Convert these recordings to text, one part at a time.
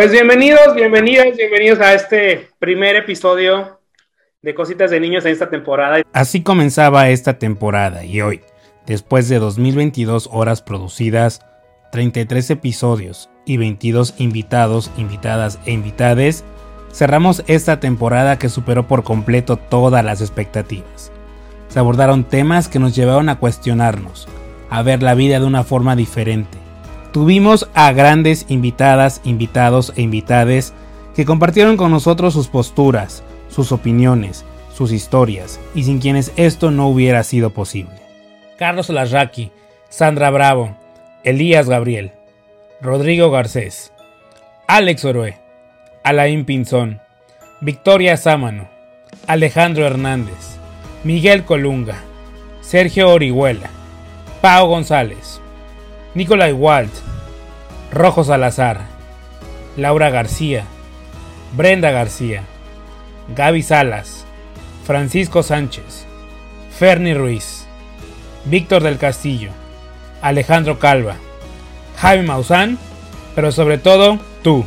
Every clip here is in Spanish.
Pues bienvenidos, bienvenidos, bienvenidos a este primer episodio de Cositas de Niños en esta temporada. Así comenzaba esta temporada y hoy, después de 2022 horas producidas, 33 episodios y 22 invitados, invitadas e invitades, cerramos esta temporada que superó por completo todas las expectativas. Se abordaron temas que nos llevaron a cuestionarnos, a ver la vida de una forma diferente Tuvimos a grandes invitadas, invitados e invitades que compartieron con nosotros sus posturas, sus opiniones, sus historias, y sin quienes esto no hubiera sido posible. Carlos Larraqui, Sandra Bravo, Elías Gabriel, Rodrigo Garcés, Alex Oroe, Alain Pinzón, Victoria Sámano, Alejandro Hernández, Miguel Colunga, Sergio Orihuela, Pau González, Nicolai Walt, Rojo Salazar, Laura García, Brenda García, Gaby Salas, Francisco Sánchez, Ferni Ruiz, Víctor del Castillo, Alejandro Calva, Jaime Maussan, pero sobre todo tú.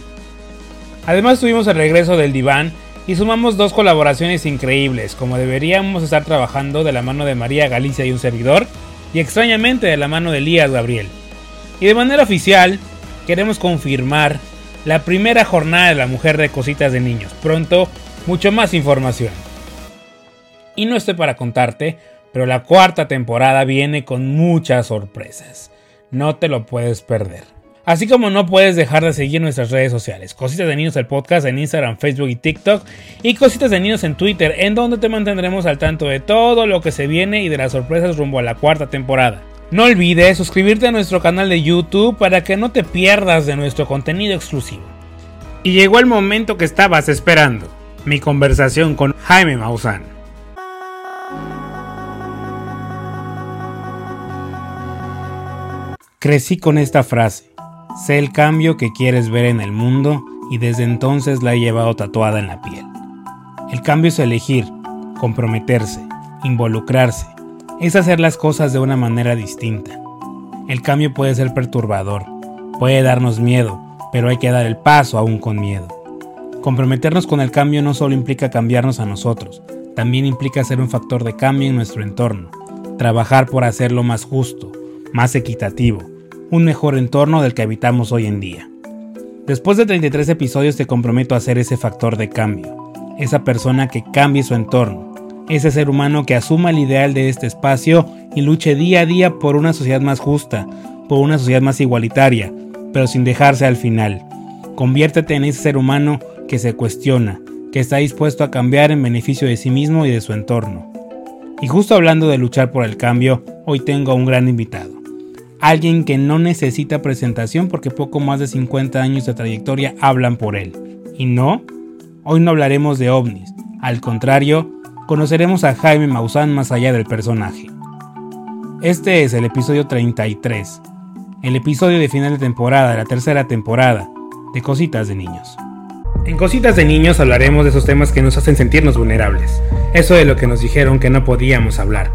Además tuvimos el regreso del diván y sumamos dos colaboraciones increíbles, como deberíamos estar trabajando de la mano de María Galicia y un servidor, y extrañamente de la mano de Elías Gabriel. Y de manera oficial, queremos confirmar la primera jornada de la mujer de cositas de niños. Pronto, mucho más información. Y no estoy para contarte, pero la cuarta temporada viene con muchas sorpresas. No te lo puedes perder. Así como no puedes dejar de seguir nuestras redes sociales, Cositas de Niños el podcast en Instagram, Facebook y TikTok, y Cositas de Niños en Twitter, en donde te mantendremos al tanto de todo lo que se viene y de las sorpresas rumbo a la cuarta temporada. No olvides suscribirte a nuestro canal de YouTube para que no te pierdas de nuestro contenido exclusivo. Y llegó el momento que estabas esperando, mi conversación con Jaime Maussan. Crecí con esta frase, sé el cambio que quieres ver en el mundo y desde entonces la he llevado tatuada en la piel. El cambio es elegir, comprometerse, involucrarse, es hacer las cosas de una manera distinta. El cambio puede ser perturbador, puede darnos miedo, pero hay que dar el paso aún con miedo. Comprometernos con el cambio no solo implica cambiarnos a nosotros, también implica ser un factor de cambio en nuestro entorno, trabajar por hacerlo más justo, más equitativo, un mejor entorno del que habitamos hoy en día. Después de 33 episodios te comprometo a ser ese factor de cambio, esa persona que cambie su entorno, ese ser humano que asuma el ideal de este espacio y luche día a día por una sociedad más justa, por una sociedad más igualitaria, pero sin dejarse al final. Conviértete en ese ser humano que se cuestiona, que está dispuesto a cambiar en beneficio de sí mismo y de su entorno. Y justo hablando de luchar por el cambio, hoy tengo a un gran invitado. Alguien que no necesita presentación porque poco más de 50 años de trayectoria hablan por él. Y no, hoy no hablaremos de ovnis, al contrario, conoceremos a Jaime Maussan más allá del personaje. Este es el episodio 33, el episodio de final de temporada de la tercera temporada de Cositas de Niños. En Cositas de Niños hablaremos de esos temas que nos hacen sentirnos vulnerables, eso de lo que nos dijeron que no podíamos hablar.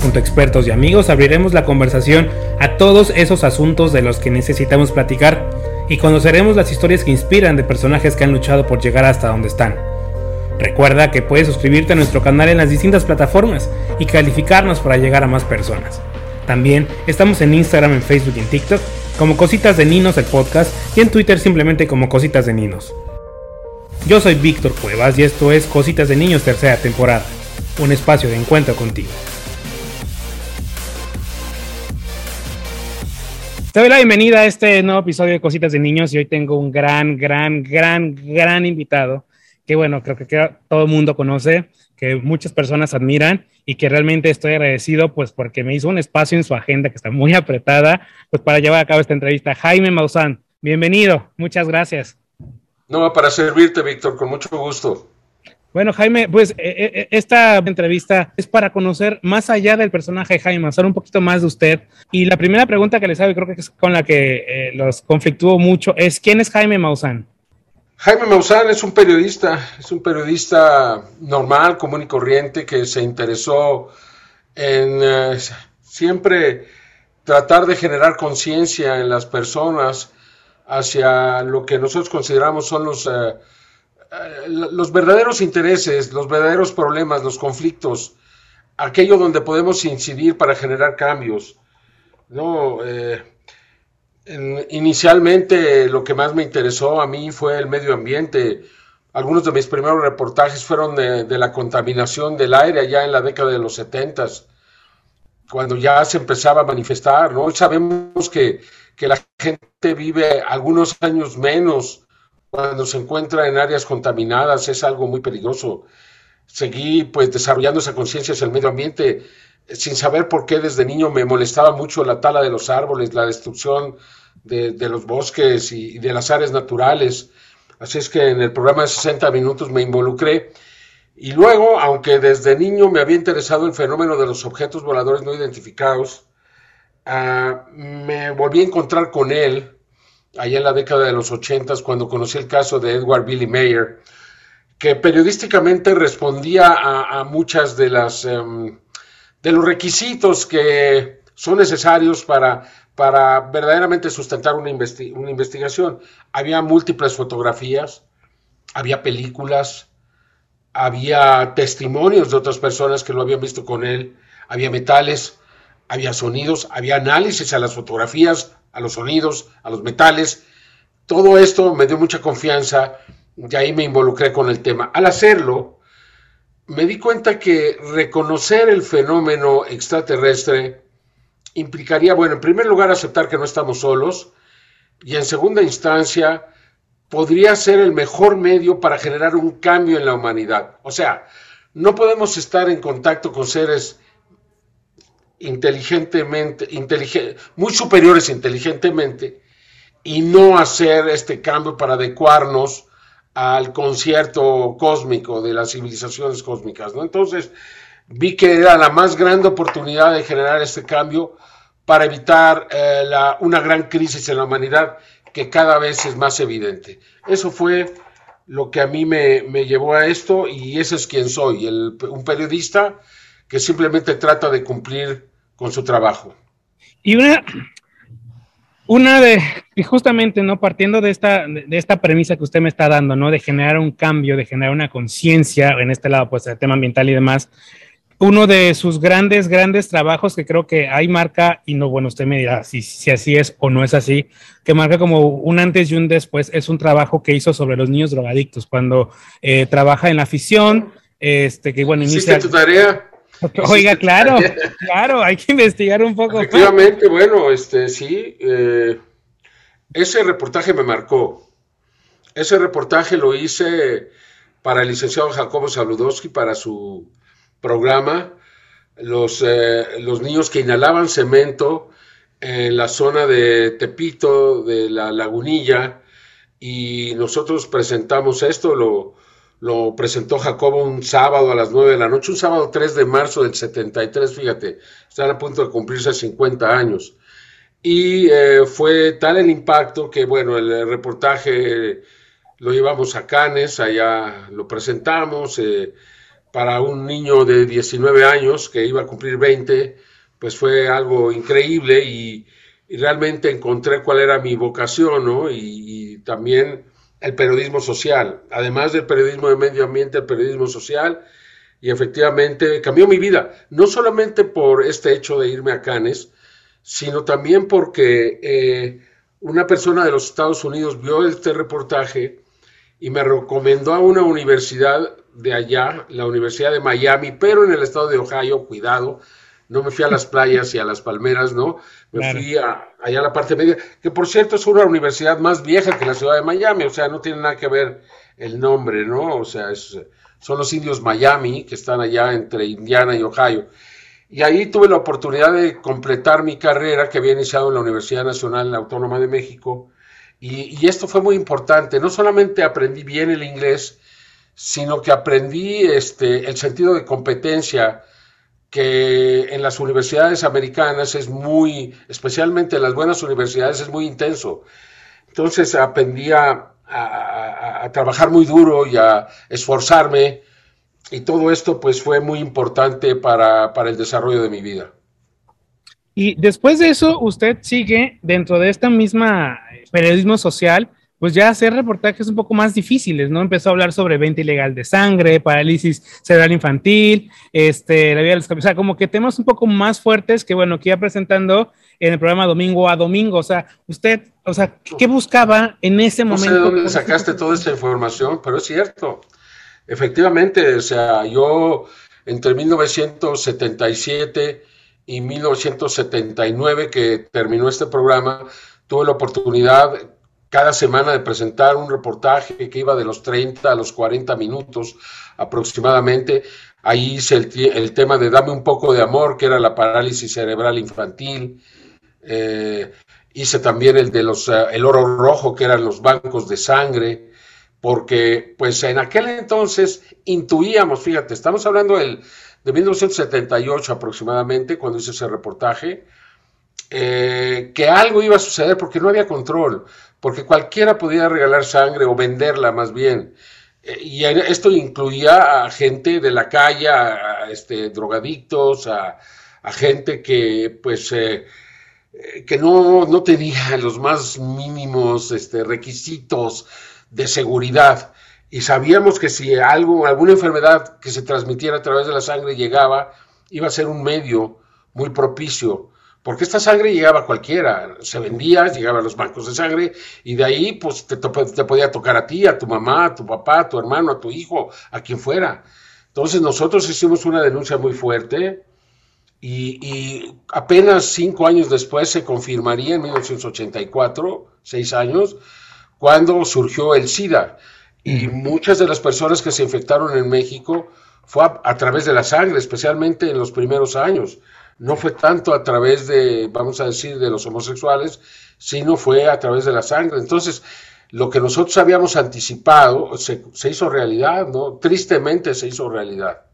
Junto a expertos y amigos abriremos la conversación a todos esos asuntos de los que necesitamos platicar y conoceremos las historias que inspiran de personajes que han luchado por llegar hasta donde están Recuerda que puedes suscribirte a nuestro canal en las distintas plataformas y calificarnos para llegar a más personas. También estamos en Instagram, en Facebook y en TikTok como Cositas de Ninos el podcast y en Twitter simplemente como Cositas de Ninos. Yo soy Víctor Cuevas y esto es Cositas de Niños tercera temporada, un espacio de encuentro contigo. Te doy la bienvenida a este nuevo episodio de Cositas de Niños y hoy tengo un gran, gran, gran, gran invitado que bueno, creo que todo el mundo conoce, que muchas personas admiran y que realmente estoy agradecido pues porque me hizo un espacio en su agenda que está muy apretada pues para llevar a cabo esta entrevista. Jaime Maussan, bienvenido, muchas gracias. No, para servirte, Víctor, con mucho gusto. Bueno, Jaime, pues eh, eh, eh, esta entrevista es para conocer más allá del personaje de Jaime Maussan, un poquito más de usted. Y la primera pregunta que les hago, creo que es con la que los conflictúo mucho, es ¿quién es Jaime Maussan? Jaime Maussan es un periodista, es un periodista normal, común y corriente que se interesó en eh, siempre tratar de generar conciencia en las personas hacia lo que nosotros consideramos son los, eh, eh, los verdaderos intereses, los verdaderos problemas, los conflictos, aquello donde podemos incidir para generar cambios. ¿no? Eh, inicialmente lo que más me interesó a mí fue el medio ambiente. Algunos de mis primeros reportajes fueron de, la contaminación del aire allá en la década de los 70, cuando ya se empezaba a manifestar. ¿no? Hoy sabemos que, que la gente vive algunos años menos cuando se encuentra en áreas contaminadas, es algo muy peligroso. Seguí pues desarrollando esa conciencia hacia el medio ambiente sin saber por qué desde niño me molestaba mucho la tala de los árboles, la destrucción de, los bosques y, de las áreas naturales. Así es que en el programa de 60 minutos me involucré. Y luego, aunque desde niño me había interesado el fenómeno de los objetos voladores no identificados, ah, me volví a encontrar con él allá en la década de los 80 cuando conocí el caso de Edward Billy Mayer, que periodísticamente respondía a, muchas de las... Em, de los requisitos que son necesarios para, para verdaderamente sustentar una, una investigación. Había múltiples fotografías, había películas, había testimonios de otras personas que lo habían visto con él, había metales, había sonidos, había análisis a las fotografías, a los sonidos, a los metales. Todo esto me dio mucha confianza y ahí me involucré con el tema. Al hacerlo, me di cuenta que reconocer el fenómeno extraterrestre implicaría, bueno, en primer lugar, aceptar que no estamos solos y en segunda instancia, podría ser el mejor medio para generar un cambio en la humanidad. O sea, no podemos estar en contacto con seres inteligentemente, muy superiores inteligentemente, y no hacer este cambio para adecuarnos al concierto cósmico de las civilizaciones cósmicas, ¿no? Entonces vi que era la más grande oportunidad de generar este cambio para evitar eh, la, una gran crisis en la humanidad que cada vez es más evidente. Eso fue lo que a mí me, me llevó a esto y ese es quien soy, el, un periodista que simplemente trata de cumplir con su trabajo. Y una, una de, y justamente, ¿no? Partiendo de esta, de esta premisa que usted me está dando, ¿no? De generar un cambio, de generar una conciencia, en este lado, pues, el tema ambiental y demás, uno de sus grandes, grandes trabajos que creo que hay marca, y no, bueno, usted me dirá si, si así es o no es así, que marca como un antes y un después, es un trabajo que hizo sobre los niños drogadictos, cuando eh, trabaja en la afición, este, que bueno, inicia... tu tarea? Oiga, claro, claro, hay que investigar un poco. Efectivamente, bueno, este, sí, eh, ese reportaje me marcó. Ese reportaje lo hice para el licenciado Jacobo Saludowski, para su programa, los, eh, los niños que inhalaban cemento en la zona de Tepito, de la lagunilla, y nosotros presentamos esto, lo, lo presentó Jacobo un sábado a las 9 de la noche, un sábado 3 de marzo del 73, fíjate, están a punto de cumplirse 50 años. Y eh, fue tal el impacto que, bueno, el, reportaje lo llevamos a Canes, allá lo presentamos, eh, para un niño de 19 años que iba a cumplir 20, pues fue algo increíble y, realmente encontré cuál era mi vocación, ¿no? y también el periodismo social, además del periodismo de medio ambiente, el periodismo social, y efectivamente cambió mi vida, no solamente por este hecho de irme a Cannes, sino también porque eh, una persona de los Estados Unidos vio este reportaje y me recomendó a una universidad de allá, la Universidad de Miami, pero en el estado de Ohio, cuidado, no me fui a las playas y a las palmeras, ¿no? Me fui a, allá a la parte media, que por cierto es una universidad más vieja que la ciudad de Miami, o sea, no tiene nada que ver el nombre, ¿no? O sea, son los indios Miami que están allá entre Indiana y Ohio. Y ahí tuve la oportunidad de completar mi carrera que había iniciado en la Universidad Nacional Autónoma de México. Y, y esto fue muy importante. No solamente aprendí bien el inglés, sino que aprendí este, el sentido de competencia, que en las universidades americanas es muy, especialmente en las buenas universidades, es muy intenso. Entonces aprendí a, trabajar muy duro y a esforzarme y todo esto pues fue muy importante para, el desarrollo de mi vida. Y después de eso, usted sigue dentro de esta misma periodismo social, pues ya hacer reportajes un poco más difíciles, ¿no? Empezó a hablar sobre venta ilegal de sangre, parálisis cerebral infantil, este, la vida de los o sea, como que temas un poco más fuertes que, bueno, que iba presentando en el programa domingo a domingo, o sea, usted, o sea, ¿qué buscaba en ese momento? No sé de dónde sacaste toda esta información, pero es cierto. Efectivamente, o sea, yo entre 1977 y 1979 que terminó este programa, tuve la oportunidad cada semana de presentar un reportaje que iba de los 30 a los 40 minutos aproximadamente. Ahí hice el, tema de Dame un poco de amor, que era la parálisis cerebral infantil. Eh, hice también el de los, eh, el oro rojo, que eran los bancos de sangre, porque pues en aquel entonces intuíamos, fíjate, estamos hablando de 1978 aproximadamente, cuando hice ese reportaje, eh, que algo iba a suceder porque no había control porque cualquiera podía regalar sangre o venderla más bien. Eh, y esto incluía a gente de la calle, a, este, drogadictos, a, gente que pues eh, eh, que no, no, tenía los más mínimos este, requisitos de seguridad. Y sabíamos que si algo, alguna enfermedad que se transmitiera a través de la sangre llegaba, iba a ser un medio muy propicio porque esta sangre llegaba a cualquiera, se vendía, llegaba a los bancos de sangre y de ahí pues te, podía tocar a ti, a tu mamá, a tu papá, a tu hermano, a tu hijo, a quien fuera. Entonces nosotros hicimos una denuncia muy fuerte y, apenas cinco años después se confirmaría en 1984, seis años, cuando surgió el SIDA. Y muchas de las personas que se infectaron en México fue a través de la sangre, especialmente en los primeros años no fue tanto a través de, vamos a decir, de los homosexuales, sino fue a través de la sangre. Entonces, lo que nosotros habíamos anticipado se, hizo realidad, ¿no? Tristemente se hizo realidad.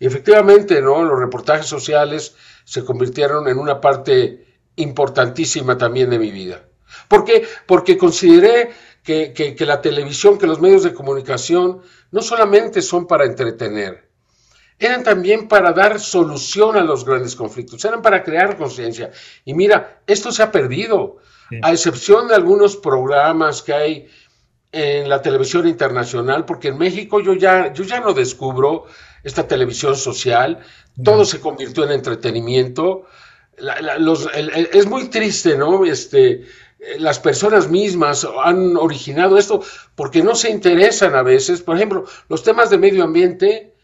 Y efectivamente, ¿no? Los reportajes sociales se convirtieron en una parte importantísima también de mi vida. ¿Por qué? Porque consideré que, que la televisión, que los medios de comunicación no solamente son para entretener, eran también para dar solución a los grandes conflictos, eran para crear conciencia. Y mira, esto se ha perdido, a excepción de algunos programas que hay en la televisión internacional, porque en México yo ya, yo ya no descubro esta televisión social, todo se convirtió en entretenimiento. es muy triste, ¿no? Este, las personas mismas han originado esto porque no se interesan a veces. Por ejemplo, los temas de medio ambiente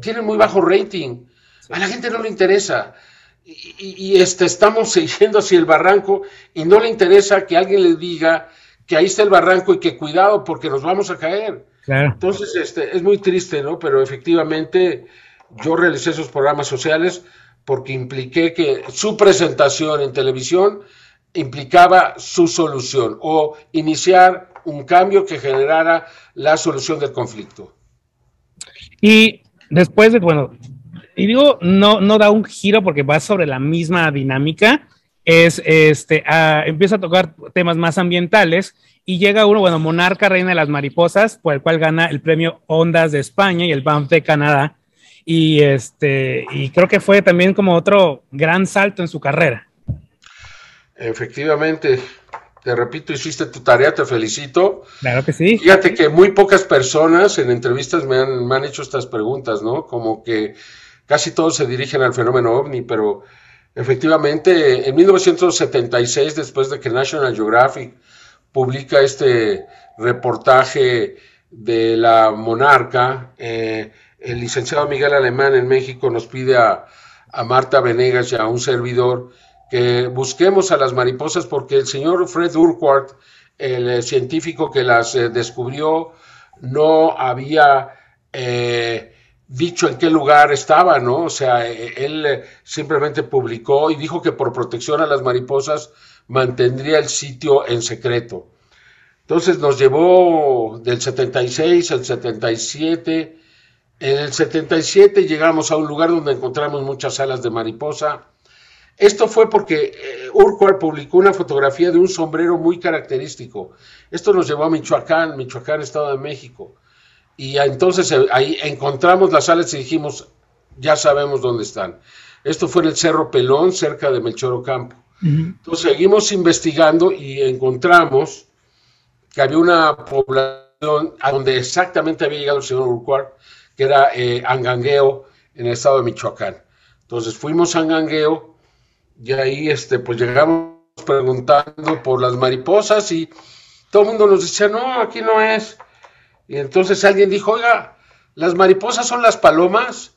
tienen muy bajo rating. A la gente no le interesa. Y, este, estamos yendo hacia el barranco y no le interesa que alguien le diga que ahí está el barranco y que cuidado porque nos vamos a caer. Entonces, este, es muy triste, ¿no? Pero efectivamente yo realicé esos programas sociales porque impliqué que su presentación en televisión implicaba su solución o iniciar un cambio que generara la solución del conflicto. Y después de, bueno, y digo, no, no da un giro porque va sobre la misma dinámica, es, este, empieza a tocar temas más ambientales y llega uno, bueno, Monarca, Reina de las Mariposas, por el cual gana el premio Ondas de España y el BAMF de Canadá. Y, este, y creo que fue también como otro gran salto en su carrera. Efectivamente, te repito, hiciste tu tarea, te felicito. Claro que sí. Fíjate que muy pocas personas en entrevistas me han, me han hecho estas preguntas, ¿no? Como que casi todos se dirigen al fenómeno ovni, pero efectivamente en 1976, después de que National Geographic publica este reportaje de la monarca, eh, el licenciado Miguel Alemán en México nos pide a, a Marta Venegas y a un servidor que busquemos a las mariposas porque el señor Fred Urquhart, el eh, científico que las eh, descubrió, no había eh, dicho en qué lugar estaba, ¿no? O sea, él simplemente publicó y dijo que por protección a las mariposas mantendría el sitio en secreto. Entonces nos llevó del 76 al 77. En el 77 llegamos a un lugar donde encontramos muchas alas de mariposa esto fue porque eh, Urquhart publicó una fotografía de un sombrero muy característico. Esto nos llevó a Michoacán, Michoacán, Estado de México. Y entonces eh, ahí encontramos las alas y dijimos, ya sabemos dónde están. Esto fue en el Cerro Pelón, cerca de Melchor Ocampo. Entonces seguimos investigando y encontramos que había una población a donde exactamente había llegado el señor Urquhart, que era eh, Angangueo, en el estado de Michoacán. Entonces fuimos a Angangueo y ahí este, pues llegamos preguntando por las mariposas y todo el mundo nos decía, no, aquí no es. Y entonces alguien dijo, oiga, ¿las mariposas son las palomas?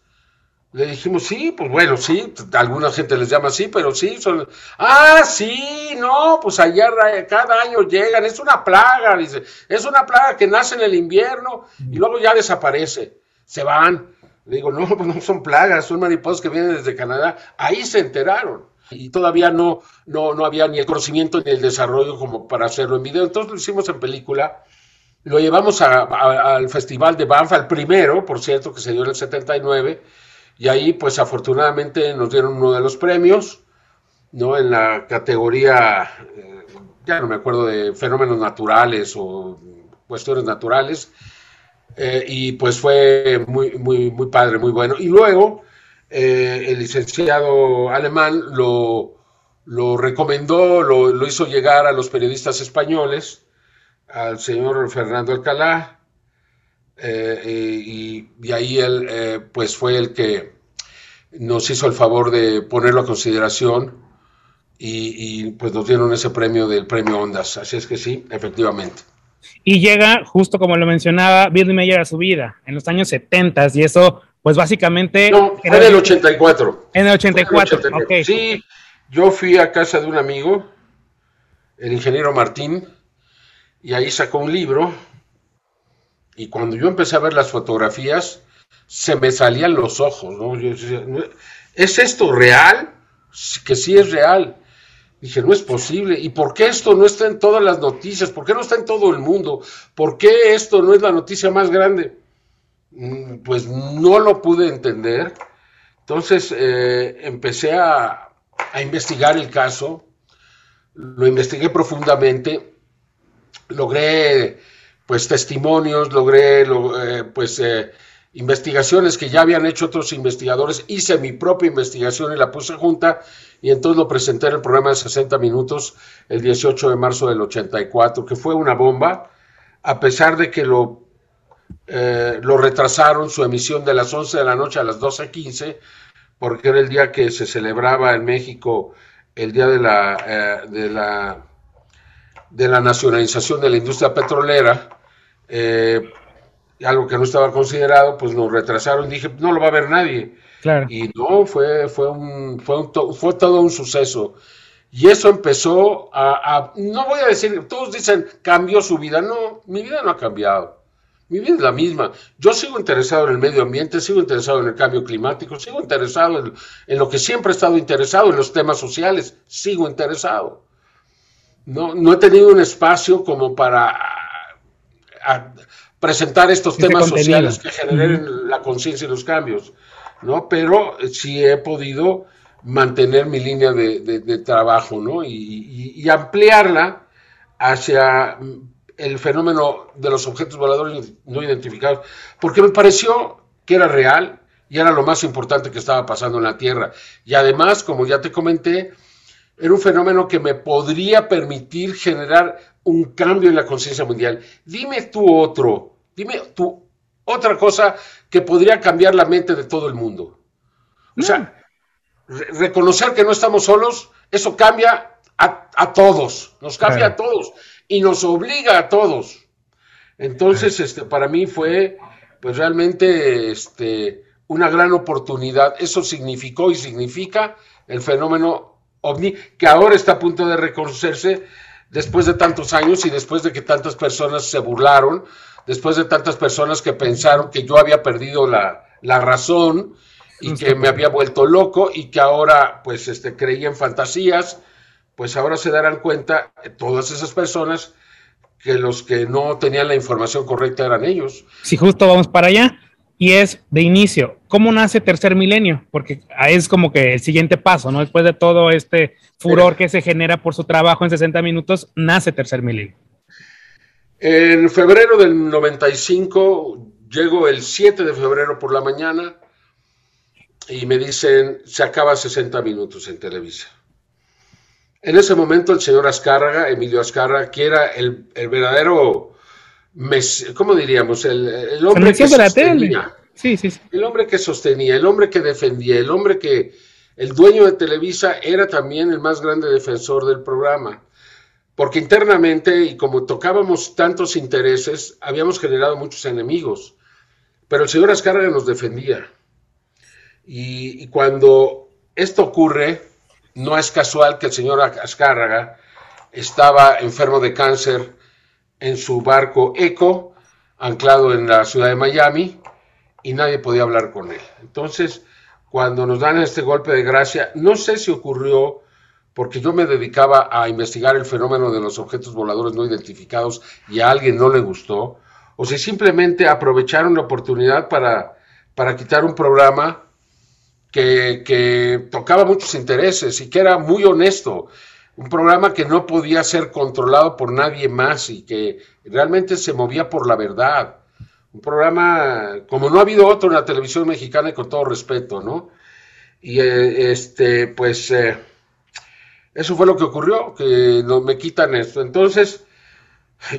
Le dijimos, sí, pues bueno, sí, alguna gente les llama así, pero sí, son... Ah, sí, no, pues allá cada año llegan, es una plaga, dice, es una plaga que nace en el invierno y luego ya desaparece, se van. Le digo, no, pues no son plagas, son mariposas que vienen desde Canadá, ahí se enteraron. Y todavía no, no, no había ni el conocimiento ni el desarrollo como para hacerlo en video, entonces lo hicimos en película lo llevamos al Festival de Banff, al primero, por cierto, que se dio en el 79, y ahí pues afortunadamente nos dieron uno de los premios, ¿no? En la categoría, eh, ya no me acuerdo de fenómenos naturales o cuestiones naturales, eh, y pues fue muy, muy, muy padre, muy bueno. Y luego eh, el licenciado alemán lo, recomendó, lo, hizo llegar a los periodistas españoles, al señor Fernando Alcalá, eh, y, ahí él eh, pues fue el que nos hizo el favor de ponerlo a consideración y, pues nos dieron ese premio del premio Ondas. Así es que sí, efectivamente. Y llega, justo como lo mencionaba, Billy Mayer a su vida, en los años 70 y eso pues básicamente... No, en el 84. En el 84, ok. Sí, yo fui a casa de un amigo, el ingeniero Martín, y ahí sacó un libro y cuando yo empecé a ver las fotografías se me salían los ojos, ¿no? ¿Es esto real? Que sí es real. Dije, no es posible. ¿Y por qué esto no está en todas las noticias? ¿Por qué no está en todo el mundo? ¿Por qué esto no es la noticia más grande? Mm, pues no lo pude entender. Entonces eh, empecé a, a investigar el caso, lo investigué profundamente. Logré pues testimonios, logré eh, pues eh, investigaciones que ya habían hecho otros investigadores, hice mi propia investigación y la puse junta y entonces lo presenté en el programa de 60 minutos el 18 de marzo del 84, que fue una bomba, a pesar de que lo, eh, lo retrasaron su emisión de las 11 de la noche a las 12.15, porque era el día que se celebraba en México el día de la, de la de la nacionalización de la industria petrolera, eh, algo que no estaba considerado, pues nos retrasaron. Dije, no lo va a ver nadie. Y no, fue, fue, un, fue, fue todo un suceso. Y eso empezó a, no voy a decir, todos dicen, cambió su vida. No, mi vida no ha cambiado. Mi vida es la misma. Yo sigo interesado en el medio ambiente, sigo interesado en el cambio climático, sigo interesado en, en lo que siempre he estado interesado, en los temas sociales, sigo interesado no, he tenido un espacio como para presentar estos temas sociales que generen la conciencia y los cambios, ¿no? Pero sí he podido mantener mi línea de, trabajo, ¿no? Y, ampliarla hacia el fenómeno de los objetos voladores no identificados, porque me pareció que era real y era lo más importante que estaba pasando en la Tierra. Y además, como ya te comenté, era un fenómeno que me podría permitir generar un cambio en la conciencia mundial. Dime tú otro, dime tú otra cosa que podría cambiar la mente de todo el mundo. O sea, reconocer que no estamos solos, eso cambia a, todos, nos cambia a todos y nos obliga a todos. Entonces, este, para mí fue, pues realmente, este, una gran oportunidad. Eso significó y significa el fenómeno ovni, que ahora está a punto de reconocerse después de tantos años y después de que tantas personas se burlaron, después de tantas personas que pensaron que yo había perdido la, razón y que me había vuelto loco y que ahora pues este, creía en fantasías, pues ahora se darán cuenta todas esas personas que los que no tenían la información correcta eran ellos. Si justo vamos para allá, y es de inicio, ¿cómo nace Tercer Milenio? Porque es como que el siguiente paso, ¿no? Después de todo este furor que se genera por su trabajo en 60 minutos, nace Tercer Milenio. En febrero del 95, llego el 7 de febrero por la mañana y me dicen, se acaba 60 minutos en Televisa. En ese momento el señor Azcárraga, Emilio Azcárraga, que era el, verdadero, ¿cómo diríamos? El, hombre que sostenía. Sí, sí, sí. El hombre que sostenía, el hombre que defendía, el hombre que, el dueño de Televisa era también el más grande defensor del programa. Porque internamente, y como tocábamos tantos intereses, habíamos generado muchos enemigos. Pero el señor Azcárraga nos defendía. Y, cuando esto ocurre, no es casual que el señor Azcárraga estaba enfermo de cáncer en su barco Eco, anclado en la ciudad de Miami, y nadie podía hablar con él. Entonces, cuando nos dan este golpe de gracia, no sé si ocurrió porque yo me dedicaba a investigar el fenómeno de los objetos voladores no identificados y a alguien no le gustó, o si simplemente aprovecharon la oportunidad para, para quitar un programa que, tocaba muchos intereses y que era muy honesto, un programa que no podía ser controlado por nadie más y que realmente se movía por la verdad. Un programa como no ha habido otro en la televisión mexicana y con todo respeto, ¿no? Y eh, este, pues eh, eso fue lo que ocurrió, que no, me quitan esto. Entonces,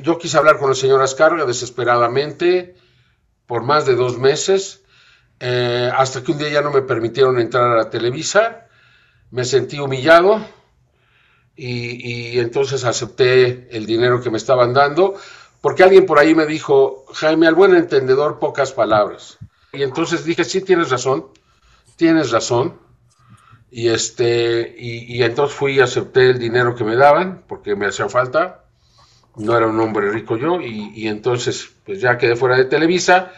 yo quise hablar con el señor Ascarga desesperadamente por más de dos meses eh, hasta que un día ya no me permitieron entrar a la Televisa, me sentí humillado y, entonces acepté el dinero que me estaban dando, porque alguien por ahí me dijo, Jaime, al buen entendedor, pocas palabras. Y entonces dije, sí, tienes razón, tienes razón. Y, este, y, entonces fui y acepté el dinero que me daban, porque me hacía falta. No era un hombre rico yo, y, y entonces pues ya quedé fuera de Televisa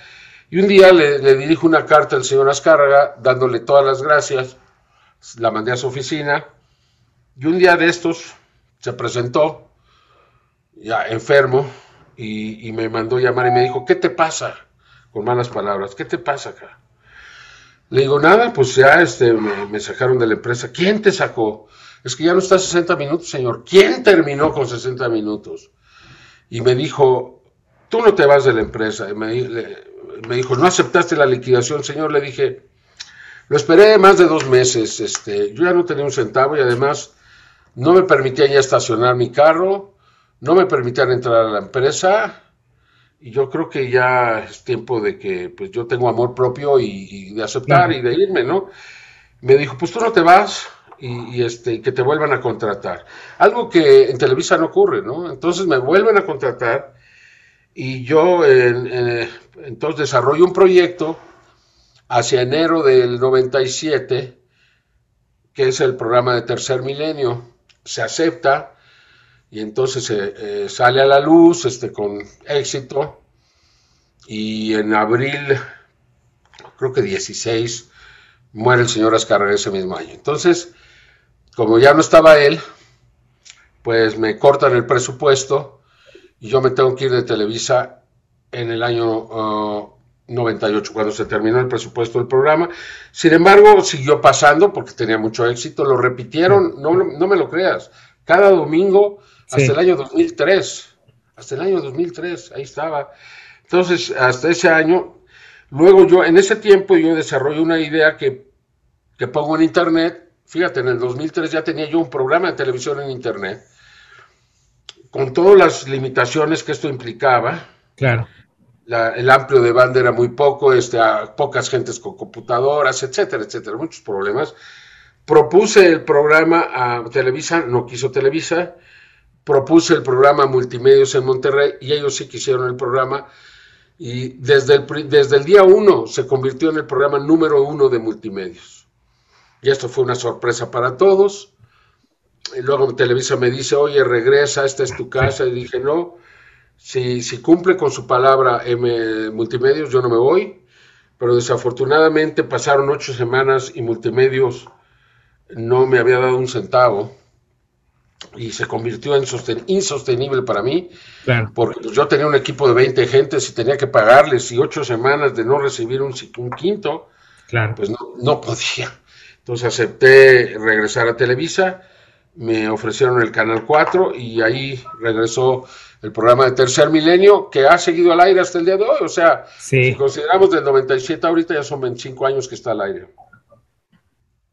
y un día le, dirijo una carta al señor Azcárraga dándole todas las gracias, la mandé a su oficina, y un día de estos se presentó, ya enfermo, y, me mandó llamar y me dijo, ¿qué te pasa? Con malas palabras, ¿qué te pasa acá? Le digo, nada, pues ya este, me, sacaron de la empresa. ¿Quién te sacó? Es que ya no está 60 minutos, señor. ¿Quién terminó con 60 minutos? Y me dijo, tú no te vas de la empresa. Y me, me dijo, ¿no aceptaste la liquidación, señor? Le dije, lo esperé más de dos meses, este, yo ya no tenía un centavo y además no me permitían ya estacionar mi carro, no me permitían entrar a la empresa y yo creo que ya es tiempo de que pues yo tengo amor propio y, de aceptar y de irme, ¿no? Me dijo, pues tú no te vas y, este, que te vuelvan a contratar. Algo que en Televisa no ocurre, ¿no? Entonces me vuelven a contratar y yo entonces desarrollo un proyecto hacia enero del 97, que es el programa de tercer milenio. Se acepta y entonces eh, sale a la luz este, con éxito. Y en abril, creo que 16, muere el señor Azcárraga ese mismo año. Entonces, como ya no estaba él, pues me cortan el presupuesto y yo me tengo que ir de Televisa en el año 98, uh, cuando se terminó el presupuesto del programa. Sin embargo, siguió pasando porque tenía mucho éxito, lo repitieron, no, no me lo creas, cada domingo hasta el año 2003, hasta el año 2003, ahí estaba. Entonces, hasta ese año, luego yo, en ese tiempo yo desarrollo una idea que, que pongo en internet, fíjate, en el 2003 ya tenía yo un programa de televisión en internet, con todas las limitaciones que esto implicaba. Claro. el amplio de banda era muy poco, este, a pocas gentes con computadoras, etcétera, etcétera, muchos problemas. Propuse el programa a Televisa, no quiso Televisa, propuse el programa Multimedios en Monterrey y ellos sí quisieron el programa y desde el, desde el día uno se convirtió en el programa número uno de Multimedios. Y esto fue una sorpresa para todos. Y luego Televisa me dice, oye, regresa, esta es tu casa. Y dije, no, si, si cumple con su palabra M Multimedios, yo no me voy. Pero desafortunadamente pasaron ocho semanas y Multimedios no me había dado un centavo y se convirtió en insostenible para mí, porque pues, yo tenía un equipo de 20 gentes y tenía que pagarles y ocho semanas de no recibir un, un quinto, claro. pues no, no podía. Entonces acepté regresar a Televisa me ofrecieron el Canal 4 y ahí regresó el programa de Tercer Milenio que ha seguido al aire hasta el día de hoy. O sea, si consideramos del 97 ahorita ya son 25 años que está al aire.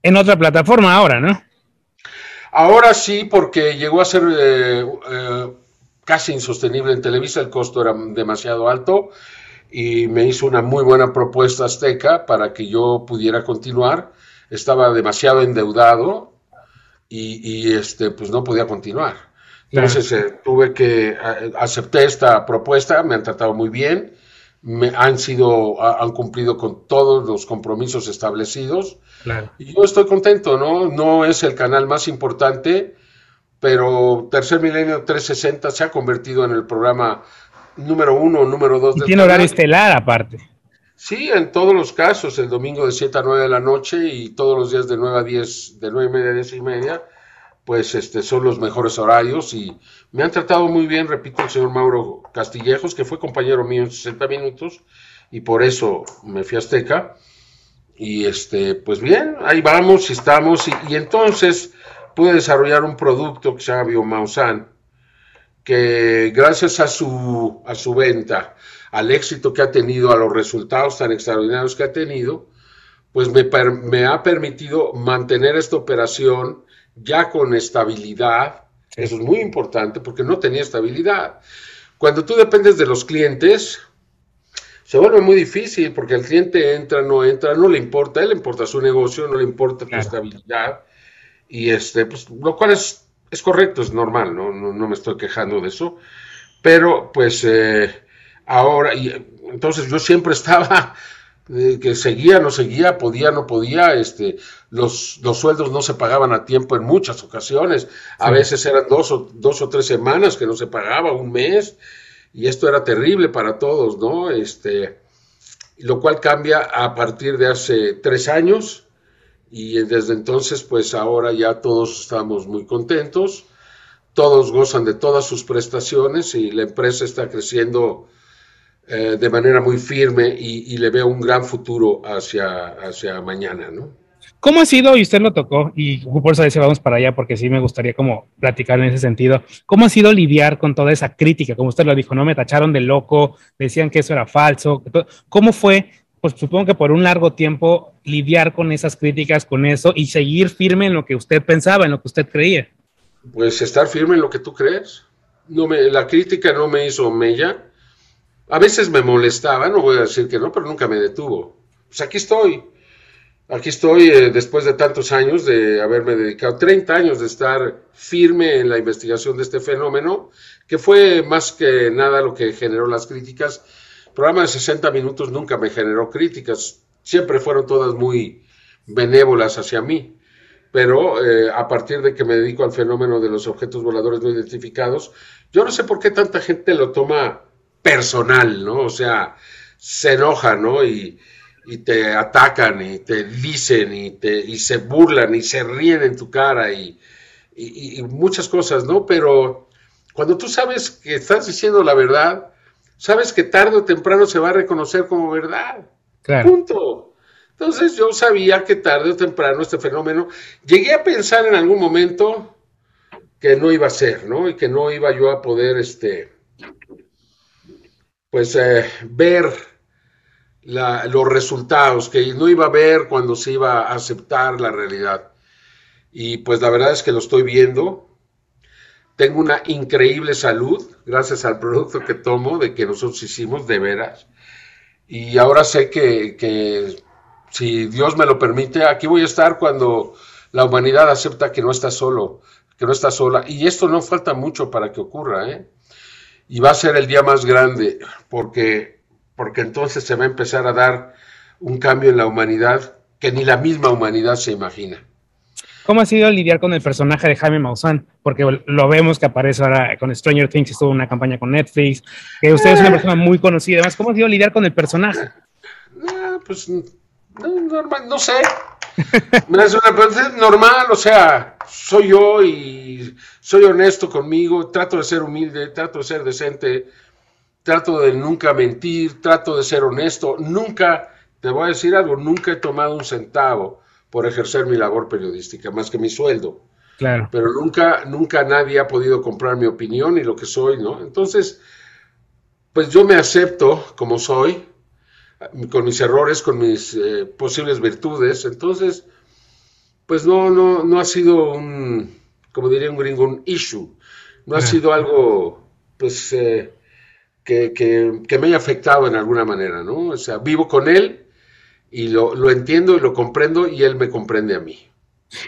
en otra plataforma ahora, ¿no? Ahora sí, porque llegó a ser eh, eh, casi insostenible en Televisa, el costo era demasiado alto y me hizo una muy buena propuesta Azteca para que yo pudiera continuar. Estaba demasiado endeudado y, este, pues no podía continuar. Entonces eh, tuve que acepté esta propuesta, me han tratado muy bien, me han sido, han cumplido con todos los compromisos establecidos. Y yo estoy contento, ¿no? No es el canal más importante, pero Tercer Milenio 360 se ha convertido en el programa número uno, número dos. Y tiene horario estelar aparte. Sí, en todos los casos, el domingo de 7 a 9 de la noche y todos los días de 9 a 10, de 9 y media a 10 y media, pues este, son los mejores horarios y me han tratado muy bien, repito, el señor Mauro Castillejos, que fue compañero mío en 60 minutos y por eso me fui a Azteca. Y este, pues bien, ahí vamos estamos y, y entonces pude desarrollar un producto que se llama Biomausan, que gracias a su, a su venta, al éxito que ha tenido, a los resultados tan extraordinarios que ha tenido, pues me, me ha permitido mantener esta operación ya con estabilidad. Eso es muy importante porque no tenía estabilidad. Cuando tú dependes de los clientes, se vuelve muy difícil porque el cliente entra, no entra, no le importa, él le importa su negocio, no le importa tu estabilidad. Y este, pues, lo cual es es correcto, es normal, ¿no? No, me estoy quejando de eso, pero pues eh, ahora, y entonces yo siempre estaba eh, que seguía, no seguía, podía, no podía, este, los, los sueldos no se pagaban a tiempo en muchas ocasiones, a veces eran dos o, dos o tres semanas que no se pagaba, un mes, y esto era terrible para todos, ¿no? Este, lo cual cambia a partir de hace tres años, y desde entonces pues ahora ya todos estamos muy contentos, todos gozan de todas sus prestaciones y la empresa está creciendo eh, de manera muy firme y, le veo un gran futuro hacia, hacia mañana, ¿no? ¿Cómo ha sido, y usted lo tocó, y por eso decía vamos para allá, porque sí me gustaría como platicar en ese sentido, ¿cómo ha sido lidiar con toda esa crítica? Como usted lo dijo, no me tacharon de loco, decían que eso era falso. ¿Cómo fue pues supongo que por un largo tiempo lidiar con esas críticas, con eso y seguir firme en lo que usted pensaba, en lo que usted creía. Pues estar firme en lo que tú crees. No me, la crítica no me hizo mella. A veces me molestaba, no voy a decir que no, pero nunca me detuvo. Pues aquí estoy. Aquí estoy eh, después de tantos años de haberme dedicado, 30 años de estar firme en la investigación de este fenómeno, que fue más que nada lo que generó las críticas programa de 60 minutos nunca me generó críticas, siempre fueron todas muy benévolas hacia mí, pero eh, a partir de que me dedico al fenómeno de los objetos voladores no identificados, yo no sé por qué tanta gente lo toma personal, ¿no? O sea, se enoja, ¿no? Y, te atacan y te dicen y, te, y se burlan y se ríen en tu cara y, y muchas cosas, ¿no? Pero cuando tú sabes que estás diciendo la verdad, sabes que tarde o temprano se va a reconocer como verdad. Punto. Entonces yo sabía que tarde o temprano este fenómeno, llegué a pensar en algún momento que no iba a ser, ¿no? Y que no iba yo a poder, este, pues, eh, ver los resultados, que no iba a ver cuando se iba a aceptar la realidad. Y pues la verdad es que lo estoy viendo, tengo una increíble salud gracias al producto que tomo, de que nosotros hicimos de veras. Y ahora sé que, si Dios me lo permite, aquí voy a estar cuando la humanidad acepta que no está solo, que no está sola. Y esto no falta mucho para que ocurra, ¿eh? Y va a ser el día más grande, porque, porque entonces se va a empezar a dar un cambio en la humanidad que ni la misma humanidad se imagina. ¿Cómo ha sido lidiar con el personaje de Jaime Maussan? Porque lo vemos que aparece ahora con Stranger Things, estuvo una campaña con Netflix, que usted es una persona muy conocida. Además, ¿cómo ha sido lidiar con el personaje? Ah, pues, normal, no sé. es una normal, o sea, soy yo y soy honesto conmigo, trato de ser humilde, trato de ser decente, trato de nunca mentir, trato de ser honesto. Nunca, te voy a decir algo, nunca he tomado un centavo por ejercer mi labor periodística, más que mi sueldo. Claro. Pero nunca, nunca nadie ha podido comprar mi opinión y lo que soy, ¿no? Entonces, pues yo me acepto como soy, con mis errores, con mis eh, posibles virtudes. Entonces, pues no, no, no ha sido un, como diría un gringo, un issue. No ha sido algo, pues, eh, que, que, me haya afectado en alguna manera, ¿no? O sea, vivo con él y lo, lo entiendo y lo comprendo y él me comprende a mí.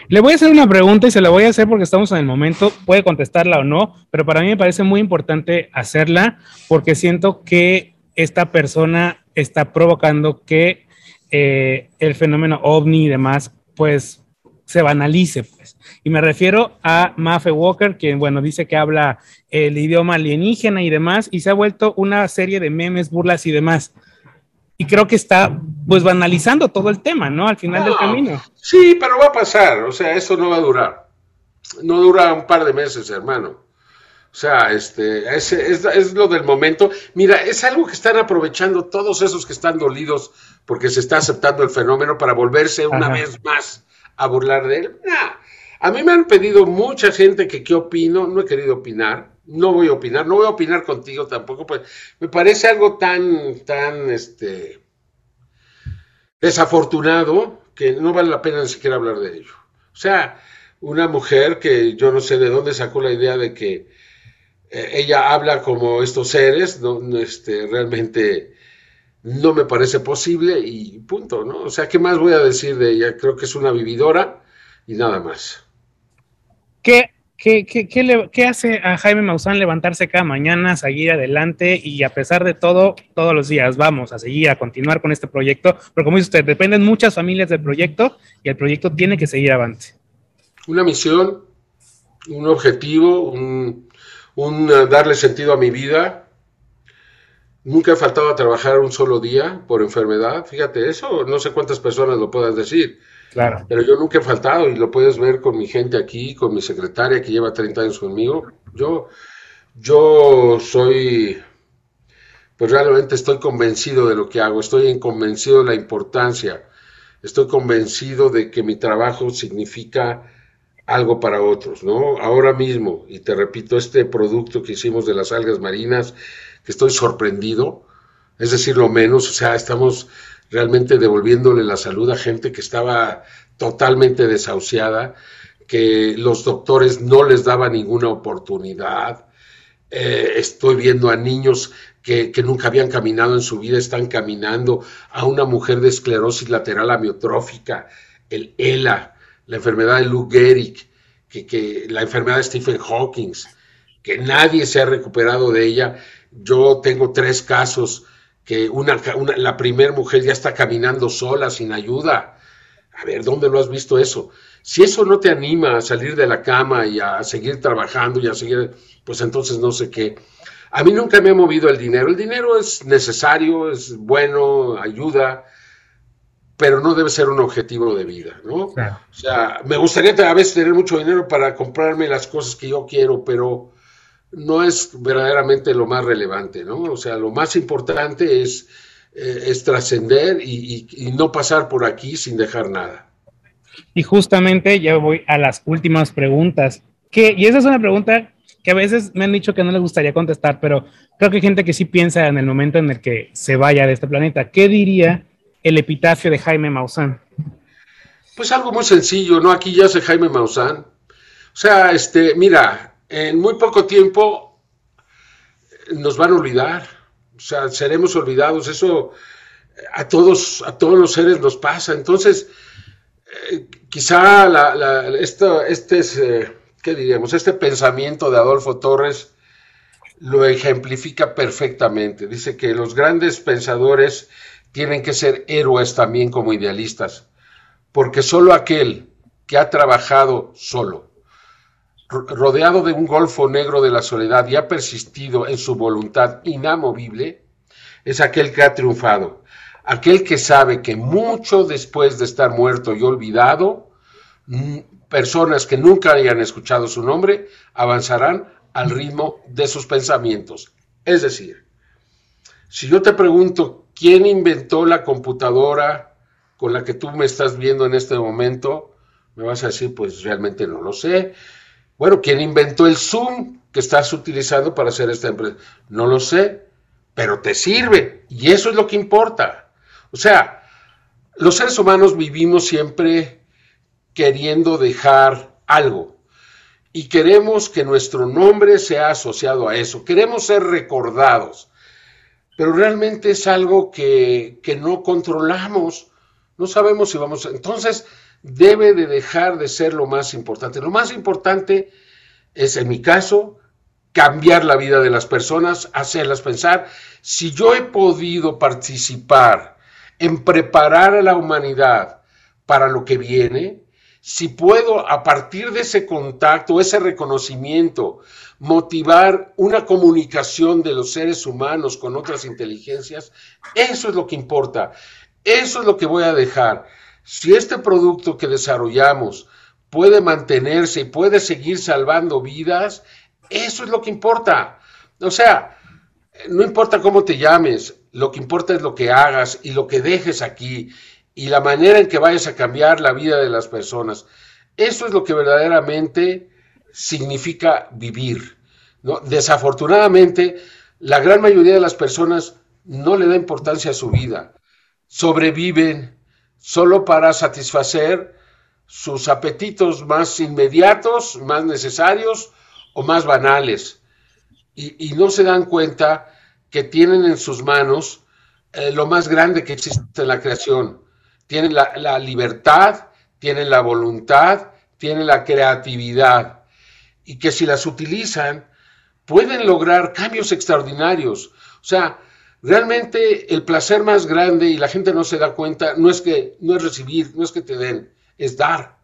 Le voy a hacer una pregunta y se la voy a hacer porque estamos en el momento, puede contestarla o no, pero para mí me parece muy importante hacerla porque siento que esta persona está provocando que eh, el fenómeno ovni y demás, pues se banalice, pues. Y me refiero a Maffe Walker, quien, bueno, dice que habla el idioma alienígena y demás, y se ha vuelto una serie de memes, burlas y demás y creo que está pues banalizando todo el tema, ¿no? Al final del camino. Sí, pero va a pasar, o sea, eso no va a durar. No dura un par de meses, hermano. O sea, este, es, es, lo del momento. Mira, es algo que están aprovechando todos esos que están dolidos porque se está aceptando el fenómeno para volverse una vez más a burlar de él. A mí me han pedido mucha gente que qué opino, no he querido opinar no voy a opinar, no voy a opinar contigo tampoco, pues me parece algo tan, tan, este, desafortunado que no vale la pena ni siquiera hablar de ello. O sea, una mujer que yo no sé de dónde sacó la idea de que eh, ella habla como estos seres, no, este, realmente no me parece posible y punto, ¿no? O sea, ¿qué más voy a decir de ella? Creo que es una vividora y nada más. ¿Qué ¿Qué, qué, hace a Jaime Maussan levantarse cada mañana, seguir adelante y a pesar de todo, todos los días vamos a seguir, a continuar con este proyecto? Pero como dice usted, dependen muchas familias del proyecto y el proyecto tiene que seguir avante. Una misión, un objetivo, un, un uh, darle sentido a mi vida. Nunca he faltado a trabajar un solo día por enfermedad. Fíjate, eso no sé cuántas personas lo puedan decir Claro. Pero yo nunca he faltado y lo puedes ver con mi gente aquí, con mi secretaria que lleva 30 años conmigo. Yo, yo soy, pues realmente estoy convencido de lo que hago, estoy convencido de la importancia, estoy convencido de que mi trabajo significa algo para otros, ¿no? Ahora mismo, y te repito, este producto que hicimos de las algas marinas, que estoy sorprendido, es decir, lo menos, o sea, estamos realmente devolviéndole la salud a gente que estaba totalmente desahuciada, que los doctores no les daban ninguna oportunidad. Eh, estoy viendo a niños que, nunca habían caminado en su vida, están caminando, a una mujer de esclerosis lateral amiotrófica, el ELA, la enfermedad de Lou Gehrig, que, que la enfermedad de Stephen Hawking, que nadie se ha recuperado de ella. Yo tengo tres casos que una, la primera mujer ya está caminando sola, sin ayuda. A ver, ¿dónde lo has visto eso? Si eso no te anima a salir de la cama y a seguir trabajando y a seguir, pues entonces no sé qué. A mí nunca me ha movido el dinero. El dinero es necesario, es bueno, ayuda, pero no debe ser un objetivo de vida, ¿no? O sea, me gustaría a veces tener mucho dinero para comprarme las cosas que yo quiero, pero no es verdaderamente lo más relevante, ¿no? O sea, lo más importante es, eh, es trascender y, no pasar por aquí sin dejar nada. Y justamente ya voy a las últimas preguntas. Que, y esa es una pregunta que a veces me han dicho que no les gustaría contestar, pero creo que hay gente que sí piensa en el momento en el que se vaya de este planeta. ¿Qué diría el epitafio de Jaime Maussan? Pues algo muy sencillo, ¿no? Aquí ya hace Jaime Maussan. O sea, este, mira, en muy poco tiempo nos van a olvidar, o sea, seremos olvidados, eso a todos, a todos los seres nos pasa, entonces eh, quizá esto, este es, eh, ¿qué diríamos? Este pensamiento de Adolfo Torres lo ejemplifica perfectamente, dice que los grandes pensadores tienen que ser héroes también como idealistas, porque solo aquel que ha trabajado solo, rodeado de un golfo negro de la soledad y ha persistido en su voluntad inamovible, es aquel que ha triunfado, aquel que sabe que mucho después de estar muerto y olvidado, mm, personas que nunca hayan escuchado su nombre avanzarán al ritmo de sus pensamientos. Es decir, si yo te pregunto quién inventó la computadora con la que tú me estás viendo en este momento, me vas a decir, pues realmente no lo sé. Bueno, ¿quién inventó el Zoom que estás utilizando para hacer esta empresa? No lo sé, pero te sirve y eso es lo que importa. O sea, los seres humanos vivimos siempre queriendo dejar algo. Y queremos que nuestro nombre sea asociado a eso. Queremos ser recordados. Pero realmente es algo que, que no controlamos. No sabemos si vamos. Entonces, debe de dejar de ser lo más importante. Lo más importante es, en mi caso, cambiar la vida de las personas, hacerlas pensar. Si yo he podido participar en preparar a la humanidad para lo que viene, si puedo a partir de ese contacto, ese reconocimiento, motivar una comunicación de los seres humanos con otras inteligencias, eso es lo que importa, eso es lo que voy a dejar. Si este producto que desarrollamos puede mantenerse y puede seguir salvando vidas, eso es lo que importa. O sea, no importa cómo te llames, lo que importa es lo que hagas y lo que dejes aquí y la manera en que vayas a cambiar la vida de las personas. Eso es lo que verdaderamente significa vivir. Desafortunadamente, la gran mayoría de las personas no le da importancia a su vida. Sobreviven solo para satisfacer sus apetitos más inmediatos, más necesarios o más banales. Y, no se dan cuenta que tienen en sus manos eh, lo más grande que existe en la creación. Tienen la, libertad, tienen la voluntad, tienen la creatividad. Y que si las utilizan, pueden lograr cambios extraordinarios. O sea, realmente el placer más grande y la gente no se da cuenta no es que no es recibir, no es que te den, es dar.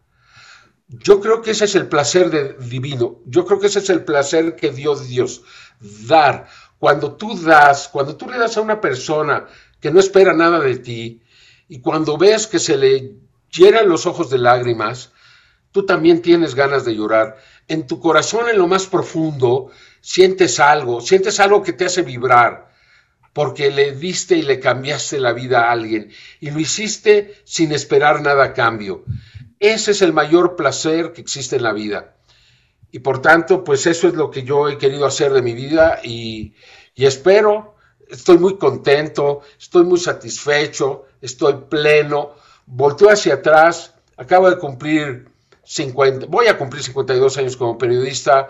Yo creo que ese es el placer de, divino. Yo creo que ese es el placer que dio Dios, dar. Cuando tú das, cuando tú le das a una persona que no espera nada de ti y cuando ves que se le llenan los ojos de lágrimas, tú también tienes ganas de llorar. En tu corazón, en lo más profundo, sientes algo, sientes algo que te hace vibrar, porque le diste y le cambiaste la vida a alguien y lo hiciste sin esperar nada a cambio. Ese es el mayor placer que existe en la vida. Y por tanto, pues eso es lo que yo he querido hacer de mi vida y, espero, estoy muy contento, estoy muy satisfecho, estoy pleno, volteo hacia atrás, acabo de cumplir 50, voy a cumplir 52 años como periodista,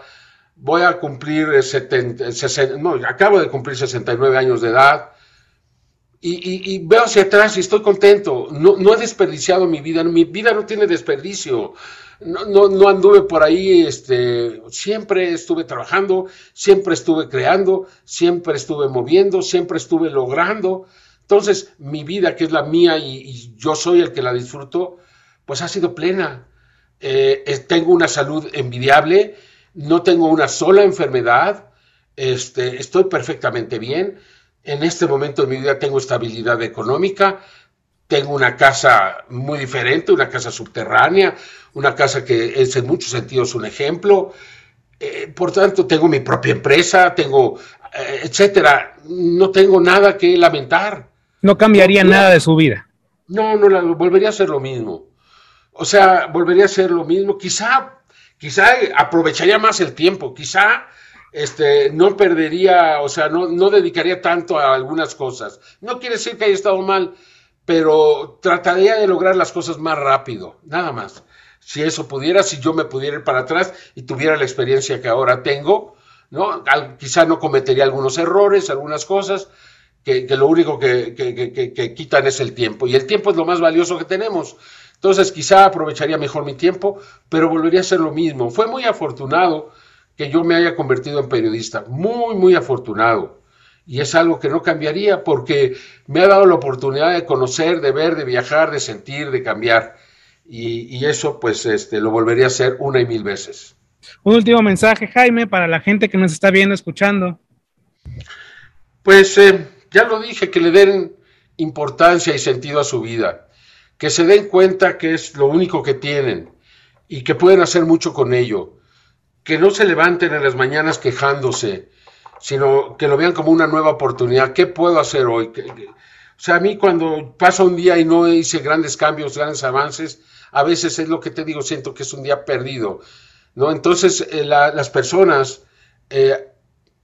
voy a cumplir 70, 60, no, acabo de cumplir 69 años de edad, y, veo hacia atrás y estoy contento. No, no, he desperdiciado mi vida, mi vida no tiene desperdicio. No, no, anduve por ahí, este, siempre estuve trabajando, siempre estuve creando, siempre estuve moviendo, siempre estuve logrando. Entonces, mi vida, que es la mía y, yo soy el que la disfruto, pues ha sido plena. Eh, tengo una salud envidiable, no tengo una sola enfermedad, este, estoy perfectamente bien en este momento de mi vida tengo estabilidad económica, tengo una casa muy diferente, una casa subterránea, una casa que es en muchos sentidos un ejemplo. Eh, por tanto, tengo mi propia empresa, tengo, eh, etcétera. No tengo nada que lamentar. No cambiaría nada de su vida. No, no, volvería a ser lo mismo. O sea, volvería a ser lo mismo. Quizá, quizá aprovecharía más el tiempo. Quizá este, no perdería, o sea, no, no dedicaría tanto a algunas cosas. No quiere decir que haya estado mal, pero trataría de lograr las cosas más rápido, nada más. Si eso pudiera, si yo me pudiera ir para atrás y tuviera la experiencia que ahora tengo, ¿no? quizá no cometería algunos errores, algunas cosas, que, lo único que, que, quitan es el tiempo. Y el tiempo es lo más valioso que tenemos. Entonces quizá aprovecharía mejor mi tiempo, pero volvería a ser lo mismo. Fue muy afortunado que yo me haya convertido en periodista. Muy, muy afortunado. Y es algo que no cambiaría porque me ha dado la oportunidad de conocer, de ver, de viajar, de sentir, de cambiar. Y, eso pues este, lo volvería a hacer una y mil veces. Un último mensaje, Jaime, para la gente que nos está viendo, escuchando. Pues eh, ya lo dije, que le den importancia y sentido a su vida, que se den cuenta que es lo único que tienen y que pueden hacer mucho con ello que no se levanten en las mañanas quejándose, sino que lo vean como una nueva oportunidad. ¿Qué puedo hacer hoy? O sea, a mí cuando pasa un día y no hice grandes cambios, grandes avances, a veces es lo que te digo, siento que es un día perdido. ¿no? Entonces, eh, las personas eh,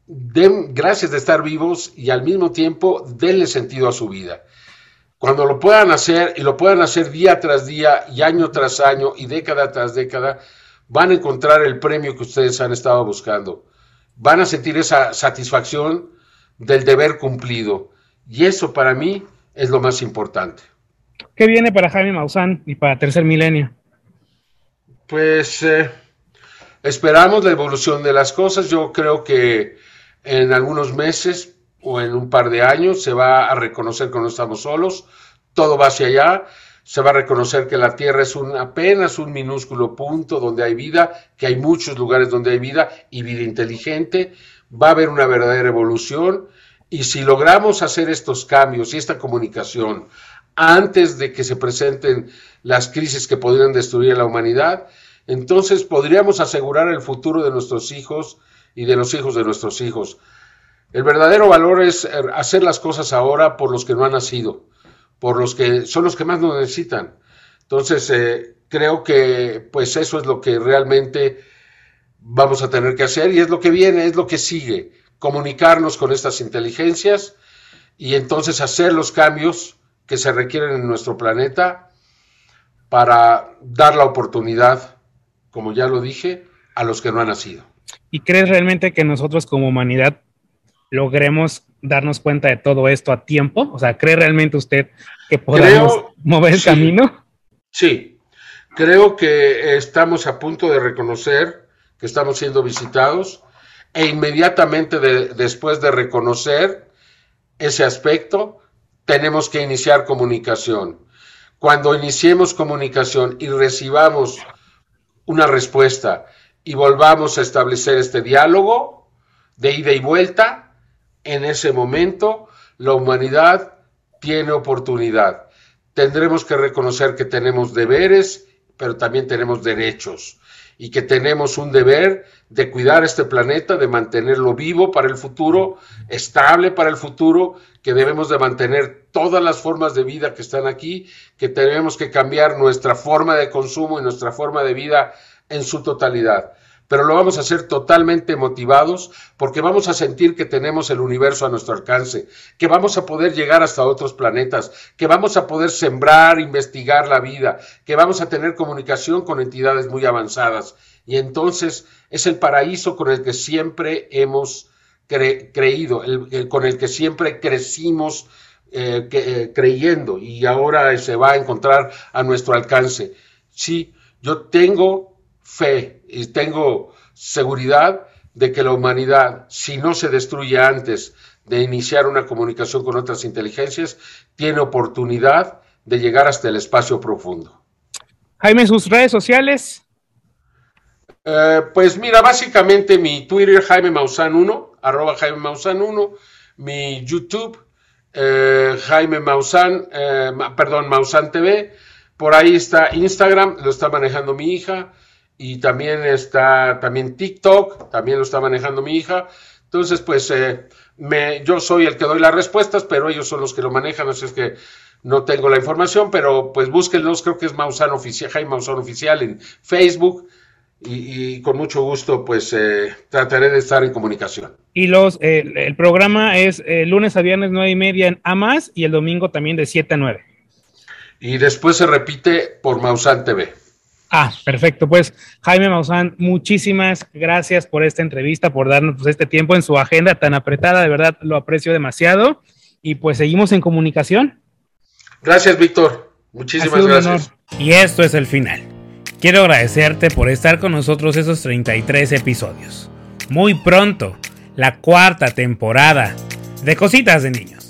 den gracias de estar vivos y al mismo tiempo denle sentido a su vida. Cuando lo puedan hacer y lo puedan hacer día tras día y año tras año y década tras década, van a encontrar el premio que ustedes han estado buscando. Van a sentir esa satisfacción del deber cumplido. Y eso para mí es lo más importante. ¿Qué viene para Jaime Maussan y para Tercer Milenio? Pues eh, esperamos la evolución de las cosas. Yo creo que en algunos meses o en un par de años se va a reconocer que no estamos solos, todo va hacia allá, se va a reconocer que la Tierra es apenas un minúsculo punto donde hay vida, que hay muchos lugares donde hay vida y vida inteligente, va a haber una verdadera evolución. Y si logramos hacer estos cambios y esta comunicación antes de que se presenten las crisis que podrían destruir a la humanidad, entonces podríamos asegurar el futuro de nuestros hijos y de los hijos de nuestros hijos. El verdadero valor es hacer las cosas ahora por los que no han nacido, por los que son los que más nos necesitan. Entonces, eh, creo que pues eso es lo que realmente vamos a tener que hacer y es lo que viene, es lo que sigue, comunicarnos con estas inteligencias y entonces hacer los cambios que se requieren en nuestro planeta para dar la oportunidad, como ya lo dije, a los que no han nacido. ¿Y crees realmente que nosotros como humanidad logremos darnos cuenta de todo esto a tiempo? O sea, ¿cree realmente usted que podemos mover el camino? Sí, creo que estamos a punto de reconocer que estamos siendo visitados e inmediatamente después de reconocer ese aspecto, tenemos que iniciar comunicación. Cuando iniciemos comunicación y recibamos una respuesta y volvamos a establecer este diálogo de ida y vuelta, en ese momento la humanidad tiene oportunidad. Tendremos que reconocer que tenemos deberes, pero también tenemos derechos y que tenemos un deber de cuidar este planeta, de mantenerlo vivo para el futuro, estable para el futuro, que debemos de mantener todas las formas de vida que están aquí, que tenemos que cambiar nuestra forma de consumo y nuestra forma de vida en su totalidad pero lo vamos a hacer totalmente motivados porque vamos a sentir que tenemos el universo a nuestro alcance, que vamos a poder llegar hasta otros planetas, que vamos a poder sembrar, investigar la vida, que vamos a tener comunicación con entidades muy avanzadas. Y entonces es el paraíso con el que siempre hemos creído, con el que siempre crecimos eh, eh, creyendo y ahora se va a encontrar a nuestro alcance. Sí, yo tengo fe y tengo seguridad de que la humanidad, si no se destruye antes de iniciar una comunicación con otras inteligencias, tiene oportunidad de llegar hasta el espacio profundo. Jaime, sus redes sociales. Eh, pues mira, básicamente mi Twitter, Jaime Maussan 1, arroba Jaime Maussan 1, mi YouTube, eh, Jaime Maussan, eh, perdón, Maussan TV, por ahí está Instagram, lo está manejando mi hija, y también está también TikTok, también lo está manejando mi hija. Entonces, pues eh, me, yo soy el que doy las respuestas, pero ellos son los que lo manejan, así es que no tengo la información, pero pues búsquenlos, creo que es Mausan Oficial, Jaime Mausan Oficial en Facebook. Y, con mucho gusto, pues eh, trataré de estar en comunicación. Y los, el programa es eh, lunes a viernes nueve y media en AMAS y el domingo también de 7 a 9. Y después se repite por Mausan TV. Ah, perfecto. Pues Jaime Maussan, muchísimas gracias por esta entrevista, por darnos pues, este tiempo en su agenda tan apretada. De verdad, lo aprecio demasiado. Y pues seguimos en comunicación. Gracias, Víctor. Muchísimas gracias. Y esto es el final. Quiero agradecerte por estar con nosotros esos 33 episodios. Muy pronto, la cuarta temporada de Cositas de Niños.